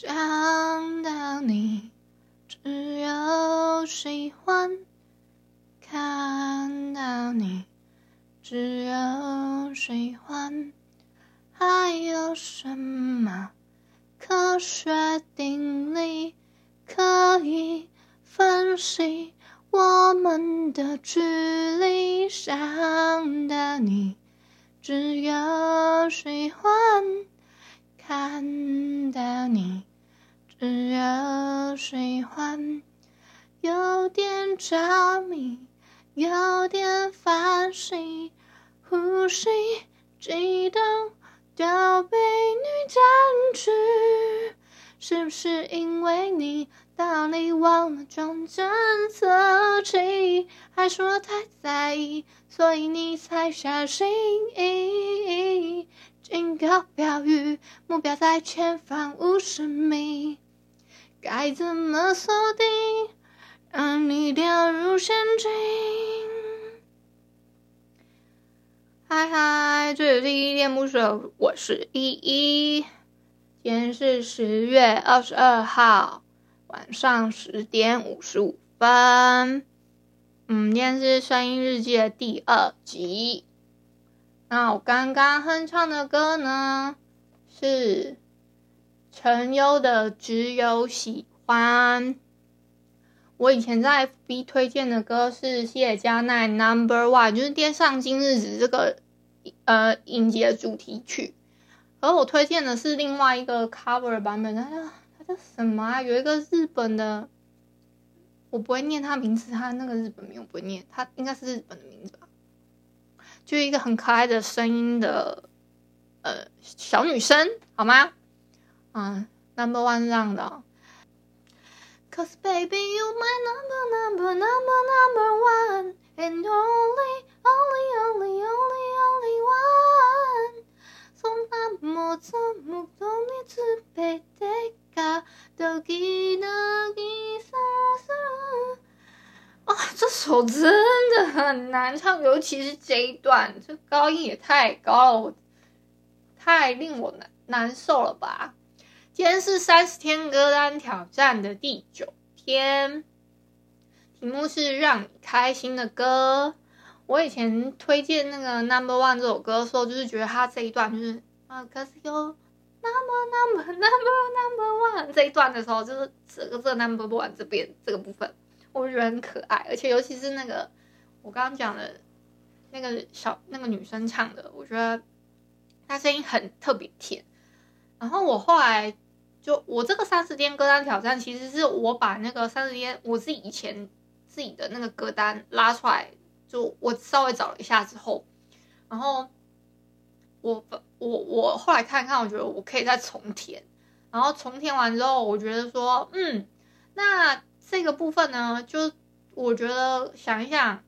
想到你，只有喜欢；看到你，只有喜欢。还有什么科学定理可以分析我们的距离？想到你，只有喜欢；看到你，只有喜欢。有点着迷，有点烦心，呼吸悸动。都被你占据，是不是因为你道理忘了装侦测器？还说太在意，所以你才小心翼翼。警告标语，目标在前方五十米，该怎么锁定，让你掉入陷阱？嗨嗨，这里是依恋不舍，我是依依。今天是十月二十二号晚上十点五十五分。嗯，今天是声音日记的第二集。那我刚刚哼唱的歌呢，是陈优的《只有喜欢》。我以前在 FB 推荐的歌是谢佳奈 Number One，就是《天上今日子》这个呃影集的主题曲。而我推荐的是另外一个 cover 版本，它叫它叫什么啊？有一个日本的，我不会念他名字，他那个日本名我不会念，他应该是日本的名字吧？就一个很可爱的声音的呃小女生，好吗？嗯，Number One 这样的。Cause baby you my number number number number one and only only only only only one そんなもそもとにすべてがドキドキさす啊，这首真的很难唱，尤其是这一段，这高音也太高了，太令我难难受了吧。 今天是三十天歌单挑战的第九天，题目是让你开心的歌。我以前推荐那个 Number One 这首歌的时候，就是觉得他这一段就是啊，可是有 Number Number Number Number One 这一段的时候，就是这个这 Number One 这边这个部分，我觉得很可爱，而且尤其是那个我刚刚讲的那个小那个女生唱的，我觉得她声音很特别甜。然后我后来。就我这个三十天歌单挑战，其实是我把那个三十天我自己以前自己的那个歌单拉出来，就我稍微找了一下之后，然后我我我后来看看，我觉得我可以再重填，然后重填完之后，我觉得说，嗯，那这个部分呢，就我觉得想一想，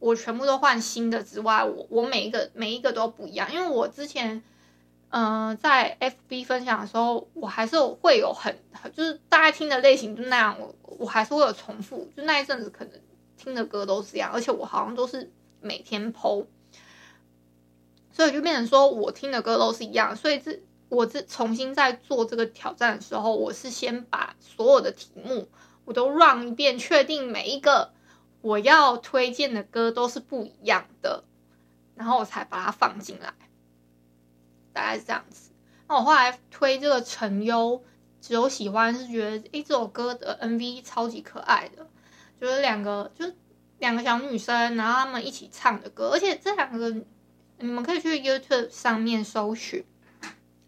我全部都换新的之外，我我每一个每一个都不一样，因为我之前。嗯、在 FB 分享的时候，我还是会有很很就是大家听的类型就那样，我我还是会有重复，就那一阵子可能听的歌都是这样，而且我好像都是每天 PO，所以就变成说我听的歌都是一样，所以这我这重新在做这个挑战的时候，我是先把所有的题目我都 run 一遍，确定每一个我要推荐的歌都是不一样的，然后我才把它放进来。大概是这样子。那我后来推这个陈优，只有喜欢是觉得，诶，这首歌的 MV 超级可爱的，就是两个，就是两个小女生，然后他们一起唱的歌，而且这两个你们可以去 YouTube 上面搜寻，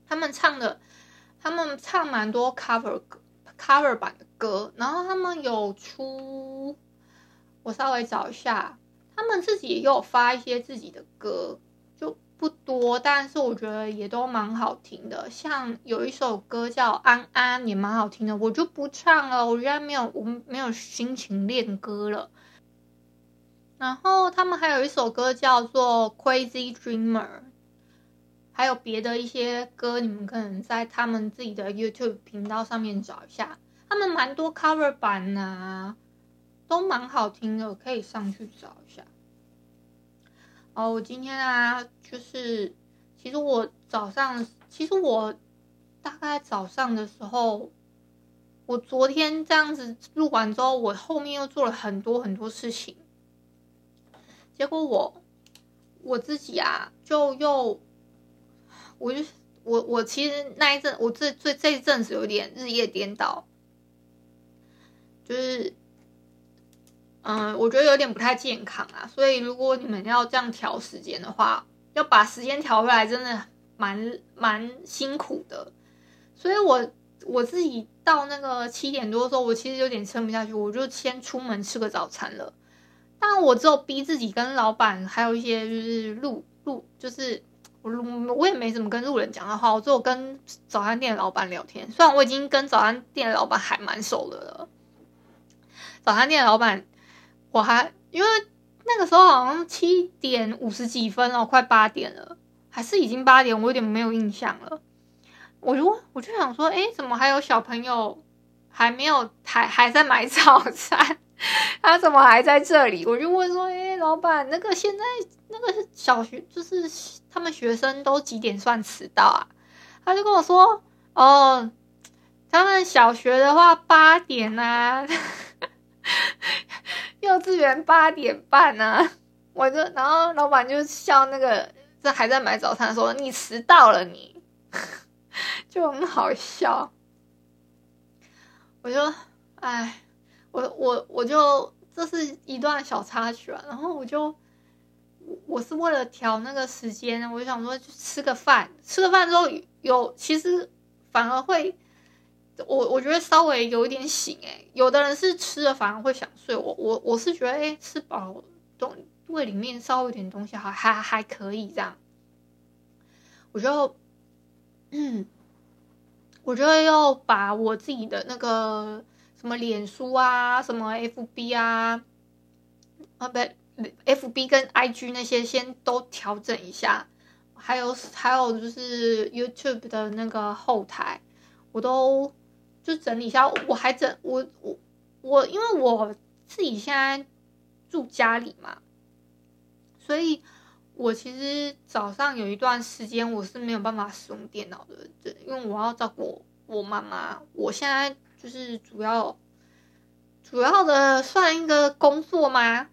他们唱的，他们唱蛮多 cover cover 版的歌，然后他们有出，我稍微找一下，他们自己也有发一些自己的歌。不多，但是我觉得也都蛮好听的。像有一首歌叫《安安》，也蛮好听的。我就不唱了，我现在没有，我没有心情练歌了。然后他们还有一首歌叫做《Crazy Dreamer》，还有别的一些歌，你们可能在他们自己的 YouTube 频道上面找一下。他们蛮多 cover 版啊，都蛮好听的，可以上去找一下。哦，我今天啊，就是其实我早上，其实我大概早上的时候，我昨天这样子录完之后，我后面又做了很多很多事情，结果我我自己啊，就又，我就我我其实那一阵，我这这这一阵子有点日夜颠倒，就是，嗯，我觉得有点不太健康啊，所以如果你们要这样调时间的话，要把时间调回来，真的蛮蛮辛苦的，所以我。我自己到那个七点多的时候，我其实有点撑不下去，我就先出门吃个早餐了。但我只有逼自己跟老板，还有一些就是路路，就是我我也没怎么跟路人讲的话，我只有跟早餐店的老板聊天。虽然我已经跟早餐店的老板还蛮熟的了，早餐店的老板我还因为那个时候好像七点五十几分哦，快八点了，还是已经八点，我有点没有印象了。我就我就想说，哎，怎么还有小朋友还没有还还在买早餐？他怎么还在这里？我就问说，哎，老板，那个现在那个小学就是他们学生都几点算迟到啊？他就跟我说，哦，他们小学的话八点啊，幼稚园八点半啊。我就然后老板就笑那个这还在买早餐说，你迟到了你。就很好笑，我就，哎，我我我就这是一段小插曲啊，然后我就，我是为了调那个时间，我就想说去吃个饭，吃个饭之后有其实反而会，我我觉得稍微有一点醒哎、有的人是吃了反而会想睡，我我我是觉得哎、吃饱东胃里面稍微有点东西还还还可以这样，我就。嗯，我就要把我自己的那个什么脸书啊，什么 FB 啊，啊不，FB 跟 IG 那些先都调整一下，还有还有就是 YouTube 的那个后台，我都就整理一下。我还整我我我，因为我自己现在住家里嘛，所以。我其实早上有一段时间我是没有办法使用电脑的，对，因为我要照顾我妈妈。我现在就是主要主要的算一个工作吗？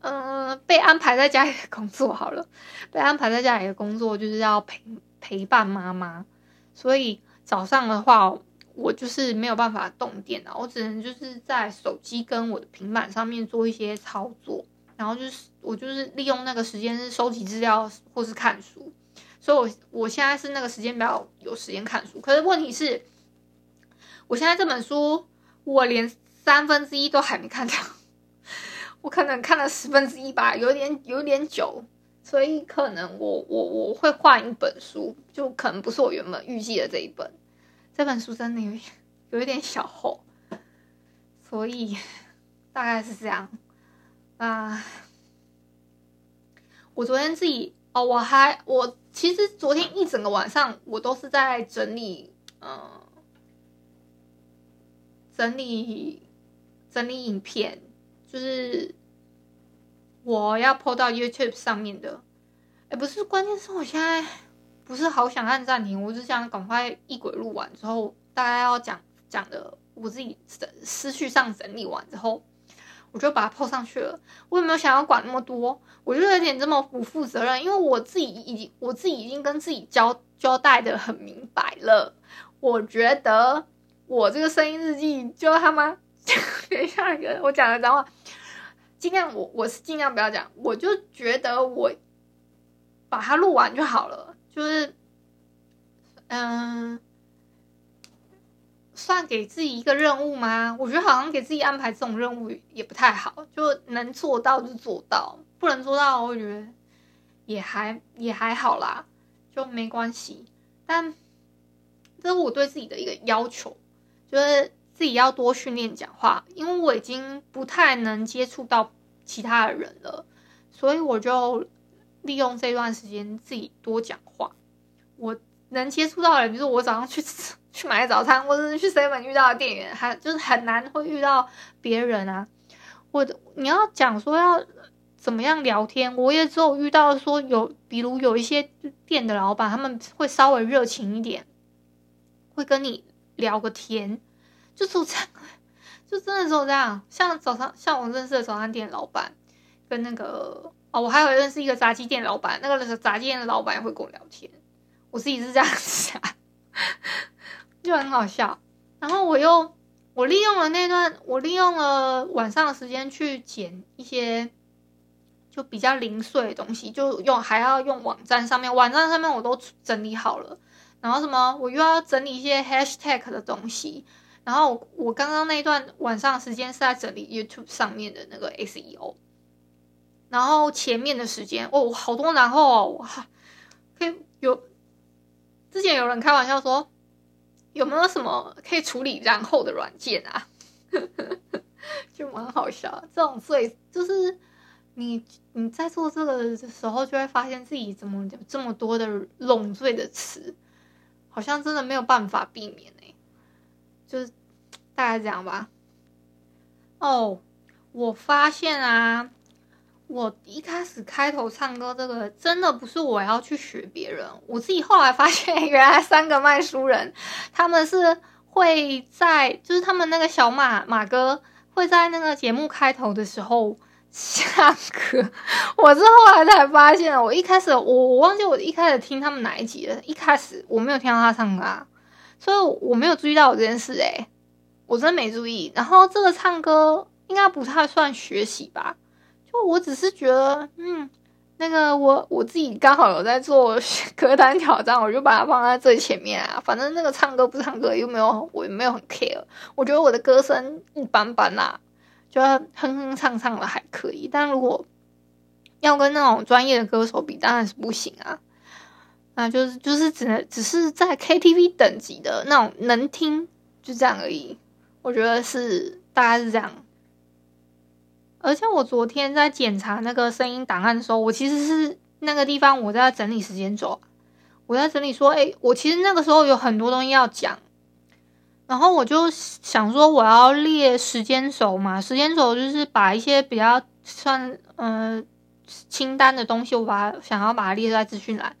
嗯、被安排在家里的工作好了，被安排在家里的工作就是要陪陪伴妈妈，所以早上的话，我就是没有办法动电脑，我只能就是在手机跟我的平板上面做一些操作。然后就是我就是利用那个时间是收集资料或是看书，所以我我现在是那个时间比较有时间看书。可是问题是，我现在这本书我连三分之一都还没看到，我可能看了十分之一吧，有点有点久，所以可能我我我会换一本书，就可能不是我原本预计的这一本。这本书真的有有一点小厚，所以大概是这样。啊！我昨天自己哦，我还我其实昨天一整个晚上我都是在整理，嗯，整理整理影片，就是我要 po 到 YouTube 上面的。哎，不是，关键是我现在不是好想按暂停，我只想赶快一轨录完之后，大概要讲讲的，我自己思思绪上整理完之后。我就把它 po 上去了。我也没有想要管那么多？我就有点这么不负责任，因为我自己已经我自己已经跟自己交交代的很明白了。我觉得我这个声音日记就他妈 等一下一个我讲的脏话，尽量我我是尽量不要讲。我就觉得我把它录完就好了，就是嗯。算给自己一个任务吗？我觉得好像给自己安排这种任务也不太好，就能做到就做到，不能做到我觉得也还也还好啦，就没关系。但这是我对自己的一个要求，就是自己要多训练讲话，因为我已经不太能接触到其他的人了，所以我就利用这段时间自己多讲话。我能接触到的人，比如说我早上去吃。去买早餐，或者是去 seven 遇到的店员，还就是很难会遇到别人啊。我你要讲说要怎么样聊天，我也只有遇到说有，比如有一些店的老板，他们会稍微热情一点，会跟你聊个天，就是这样，就真的只有这样。像早餐，像我认识的早餐店老板，跟那个哦，我还有认识一个炸鸡店老板，那个炸鸡店的老板也会跟我聊天。我自己是这样子啊，就很好笑。然后我又我利用了那段，我利用了晚上的时间去剪一些。就比较零碎的东西，就用还要用网站上面，网站上面我都整理好了。然后什么，我又要整理一些 hashtag 的东西。然后我刚刚那一段晚上的时间是在整理 YouTube 上面的那个 SEO。然后前面的时间哦，好多然后哦，哇，可以有之前有人开玩笑说，有没有什么可以处理然后的软件啊？就蛮好笑，这种最就是。你你在做这个的时候，就会发现自己怎么有这么多的冗赘的词，好像真的没有办法避免哎，就是大概这样吧。哦，我发现啊，我一开始开头唱歌这个真的不是我要去学别人，我自己后来发现，原来三个卖书人他们是会在，就是他们那个小马马哥会在那个节目开头的时候。下课，我是后来才发现，我一开始我我忘记我一开始听他们哪一集了，一开始我没有听到他唱歌啊，所以我没有注意到我这件事诶、我真没注意。然后这个唱歌应该不太算学习吧，我只是觉得，嗯，那个我我自己刚好有在做 歌单挑战，我就把它放在最前面啊。反正那个唱歌不唱歌又没有，我也没有很 care，我觉得我的歌声一般般啦、啊。就哼哼唱唱的还可以，但如果要跟那种专业的歌手比，当然是不行啊。那就是就是只能只是在 KTV 等级的那种能听，就这样而已。我觉得是大概是这样。而且我昨天在检查那个声音档案的时候，我其实是那个地方我在整理时间轴，我在整理说，哎，我其实那个时候有很多东西要讲。然后我就想说，我要列时间轴嘛，时间轴就是把一些比较算嗯、清单的东西，我把它想要把它列在资讯栏。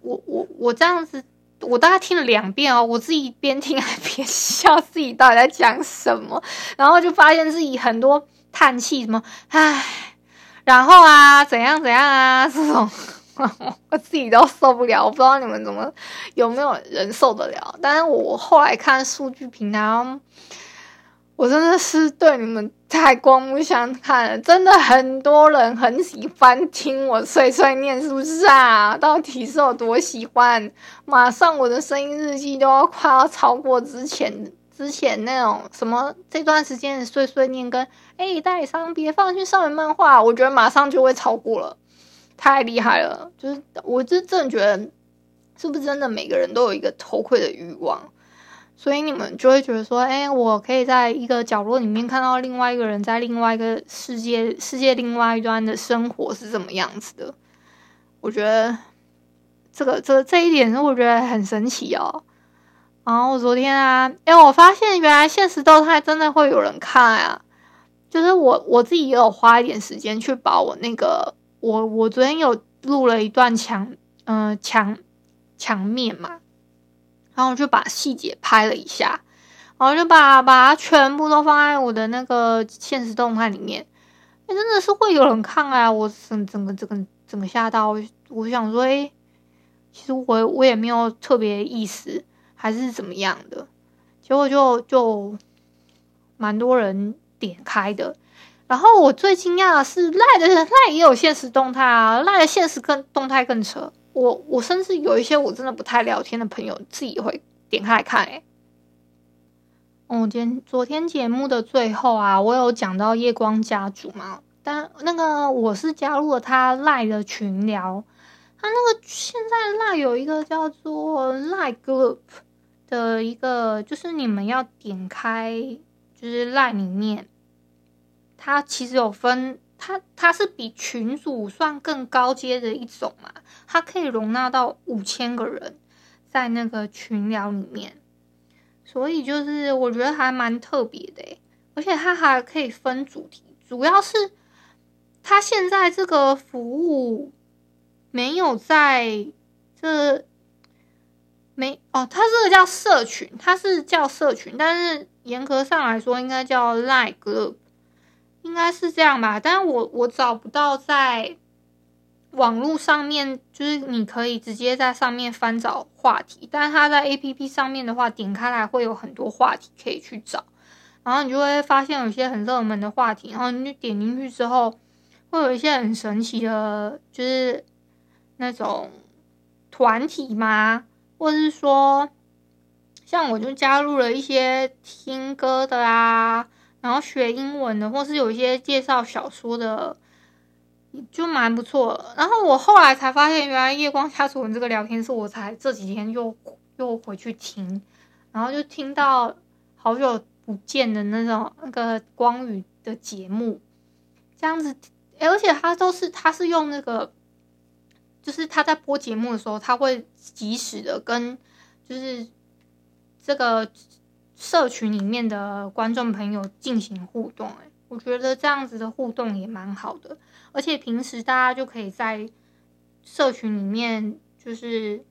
我我我这样子，我大概听了两遍哦，我自己边听还边 笑，自己到底在讲什么，然后就发现自己很多叹气，什么唉，然后啊怎样怎样啊这种。我自己都受不了，我不知道你们怎么有没有人受得了。但是我后来看数据平台，我真的是对你们太刮目相看了。真的很多人很喜欢听我碎碎念，是不是啊？到底是有多喜欢？马上我的声音日记都要快要超过之前之前那种什么这段时间的碎碎念跟哎代理商别放去少年漫画，我觉得马上就会超过了。太厉害了！就是我是真的觉得，是不是真的每个人都有一个偷窥的欲望？所以你们就会觉得说，哎，我可以在一个角落里面看到另外一个人在另外一个世界世界另外一端的生活是怎么样子的？我觉得这个这这一点是我觉得很神奇哦。然后我昨天啊，哎，我发现原来现实动态真的会有人看啊！就是我我自己也有花一点时间去把我那个。我我昨天有录了一段墙，嗯、墙墙面嘛，然后我就把细节拍了一下，然后就把把它全部都放在我的那个现实动态里面。真的是会有人看啊！我整整个整个整个吓到，我想说，哎，其实我我也没有特别意思，还是怎么样的，结果就就蛮多人点开的。然后我最惊讶的是赖的赖也有现实动态啊，赖的现实更动态更扯。我我甚至有一些我真的不太聊天的朋友，自己会点开来看。哎，哦，今天昨天节目的最后啊，我有讲到夜光家族嘛，但那个我是加入了他赖的群聊，他那个现在赖有一个叫做赖 group 的一个，就是你们要点开，就是赖里面。它其实有分，它它是比群组算更高阶的一种嘛，它可以容纳到五千个人在那个群聊里面，所以就是我觉得还蛮特别的，而且它还可以分主题，主要是它现在这个服务没有在这没哦，它这个叫社群，它是叫社群，但是。严格上来说应该叫 Line Group，应该是这样吧？但是我我找不到在网络上面，就是你可以直接在上面翻找话题，但是它在 APP 上面的话，点开来会有很多话题可以去找，然后你就会发现有些很热门的话题，然后你就点进去之后，会有一些很神奇的，就是那种团体吗，或者是说。像我就加入了一些听歌的啊，然后学英文的，或是有一些介绍小说的，就蛮不错。然后我后来才发现，原来夜光下楚文这个聊天室，我才这几天又又回去听，然后就听到好久不见的那种那个光宇的节目，这样子，而且他都是他是用那个，就是他在播节目的时候，他会及时的跟就是。这个社群里面的观众朋友进行互动，哎，我觉得这样子的互动也蛮好的，而且平时大家就可以在社群里面就是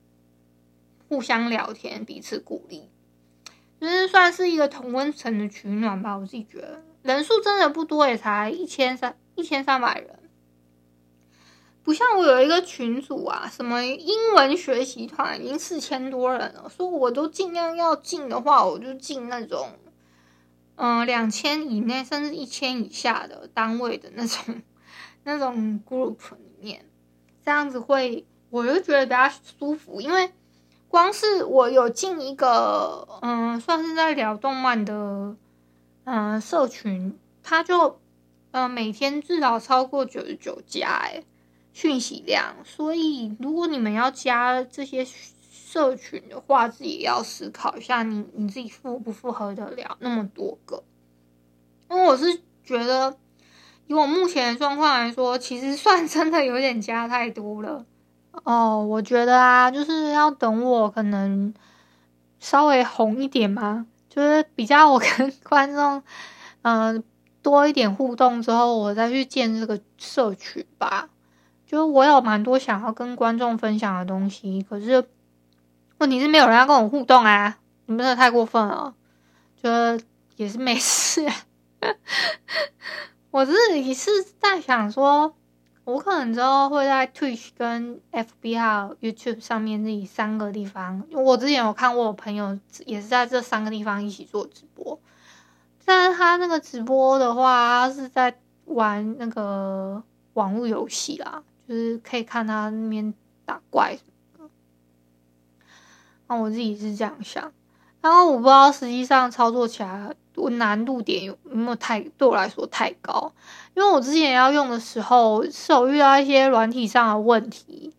互相聊天，彼此鼓励，就是算是一个同温层的取暖吧。我自己觉得人数真的不多，也才一千三一千三百人。我有一个群组啊，什么英文学习团已经四千多人了，所以我都尽量要进的话，我就进那种，嗯、呃，两千以内甚至一千以下的单位的那种 那种 group 里面，这样子会我就觉得比较舒服，因为光是我有进一个，嗯、算是在聊动漫的，嗯、社群，他就，嗯、呃，每天至少超过九十九加，诶讯息量，所以如果你们要加这些社群的话，自己也要思考一下你，你自己符不符合得了那么多个？因为我是觉得，以我目前的状况来说，其实算真的有点加太多了。哦，我觉得啊，就是要等我可能稍微红一点嘛，就是比较我跟观众嗯、多一点互动之后，我再去建这个社群吧。就是我有蛮多想要跟观众分享的东西，可是问题是没有人要跟我互动啊！你们真的太过分了，就也是没事。我自己是在想说，我可能之后会在 Twitch 跟 FB 还有 YouTube 上面这三个地方，我之前有看过我朋友也是在这三个地方一起做直播，但是他那个直播的话，是在玩那个网络游戏啦。就是可以看他那边打怪什么，那我自己是这样想，然后我不知道实际上操作起来我难度点有没有太对我来说太高，因为我之前要用的时候是有遇到一些软体上的问题，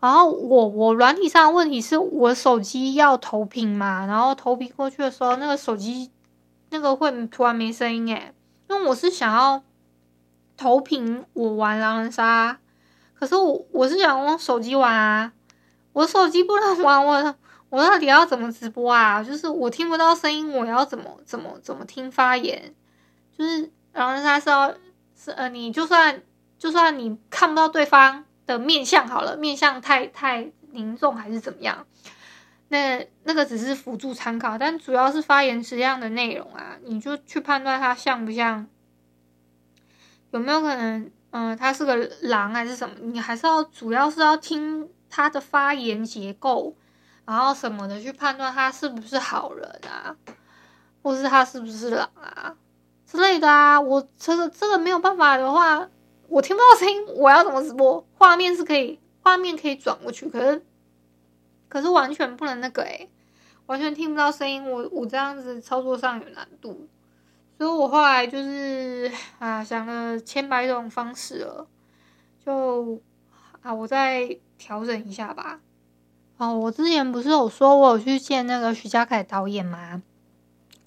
然后我我软体上的问题是我手机要投屏嘛，然后投屏过去的时候，那个手机那个会突然没声音诶，因为我是想要投屏我玩狼人杀。可是我我是想用手机玩啊，我手机不能玩，我 我到底要怎么直播啊？就是我听不到声音，我要怎么怎么怎么听发言？就是然后他说是呃，你就算就算你看不到对方的面相好了，面相太太凝重还是怎么样？那那个只是辅助参考，但主要是发言质量的内容啊，你就去判断他像不像，有没有可能？嗯，他是个狼还是什么？你还是要主要是要听他的发言结构，然后什么的去判断他是不是好人啊，或是他是不是狼啊之类的啊。我这个这个没有办法的话，我听不到声音，我要怎么直播？画面是可以，画面可以转过去，可是可是完全不能那个诶、完全听不到声音，我我这样子操作上有难度。所以我后来就是啊，想了千百种方式了，就啊，我再调整一下吧。哦，我之前不是有说我有去见那个徐嘉凯导演吗？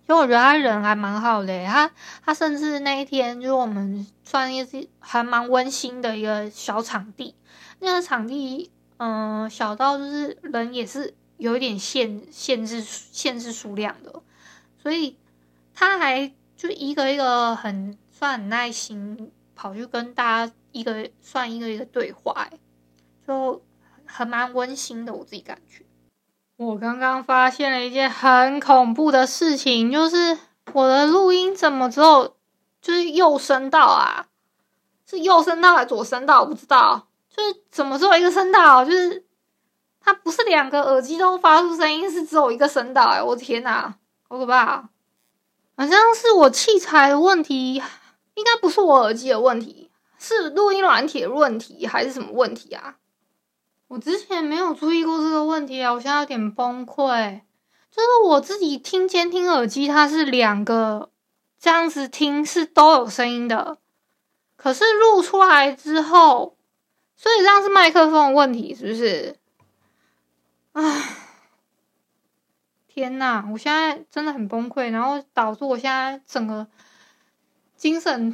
就我觉得他人还蛮好的，他他甚至那一天就是我们算是还蛮温馨的一个小场地，那个场地嗯、小到就是人也是有一点限限制限制数量的，所以他还。就一个一个很算很耐心，跑去跟大家一个算一个一个对话，就很蛮温馨的。我自己感觉，我刚刚发现了一件很恐怖的事情，就是我的录音怎么只有就是右声道啊？是右声道还是左声道？我不知道。就是怎么只有一个声道？就是它不是两个耳机都发出声音，是只有一个声道。哎，我的天哪，好可怕！好像是我器材的问题，应该不是我耳机的问题，是录音软体的问题，还是什么问题啊？我之前没有注意过这个问题啊，我现在有点崩溃。就是我自己听监听耳机，它是两个这样子听是都有声音的，可是录出来之后，所以这样是麦克风的问题，是不是？唉，天呐！我现在真的很崩溃，然后导致我现在整个精神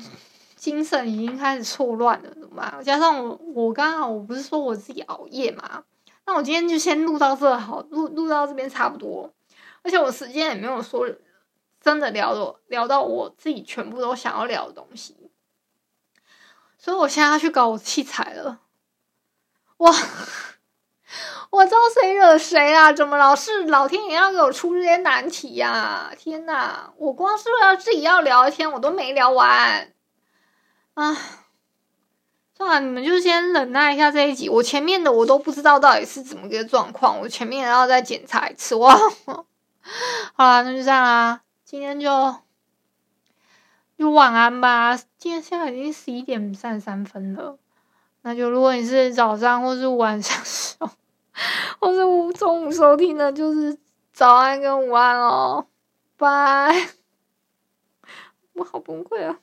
精神已经开始错乱了，怎么办？加上我我刚好我不是说我自己熬夜嘛，那我今天就先录到这好，录录到这边差不多。而且我时间也没有说真的聊的聊到我自己全部都想要聊的东西，所以我现在要去搞我器材了。哇，知道谁惹谁啊？怎么老是老天爷要给我出这些难题呀、啊？天哪！我光是要自己要聊天，我都没聊完。啊，算了，你们就先忍耐一下这一集。我前面的我都不知道到底是怎么个状况，我前面要再检查一次。哇！好啦，那就这样啦。今天就就晚安吧。今天现在已经十一点三十三分了。那就如果你是早上或是晚上收，我是中午收听的，就是早安跟午安哦。拜。我好崩溃啊！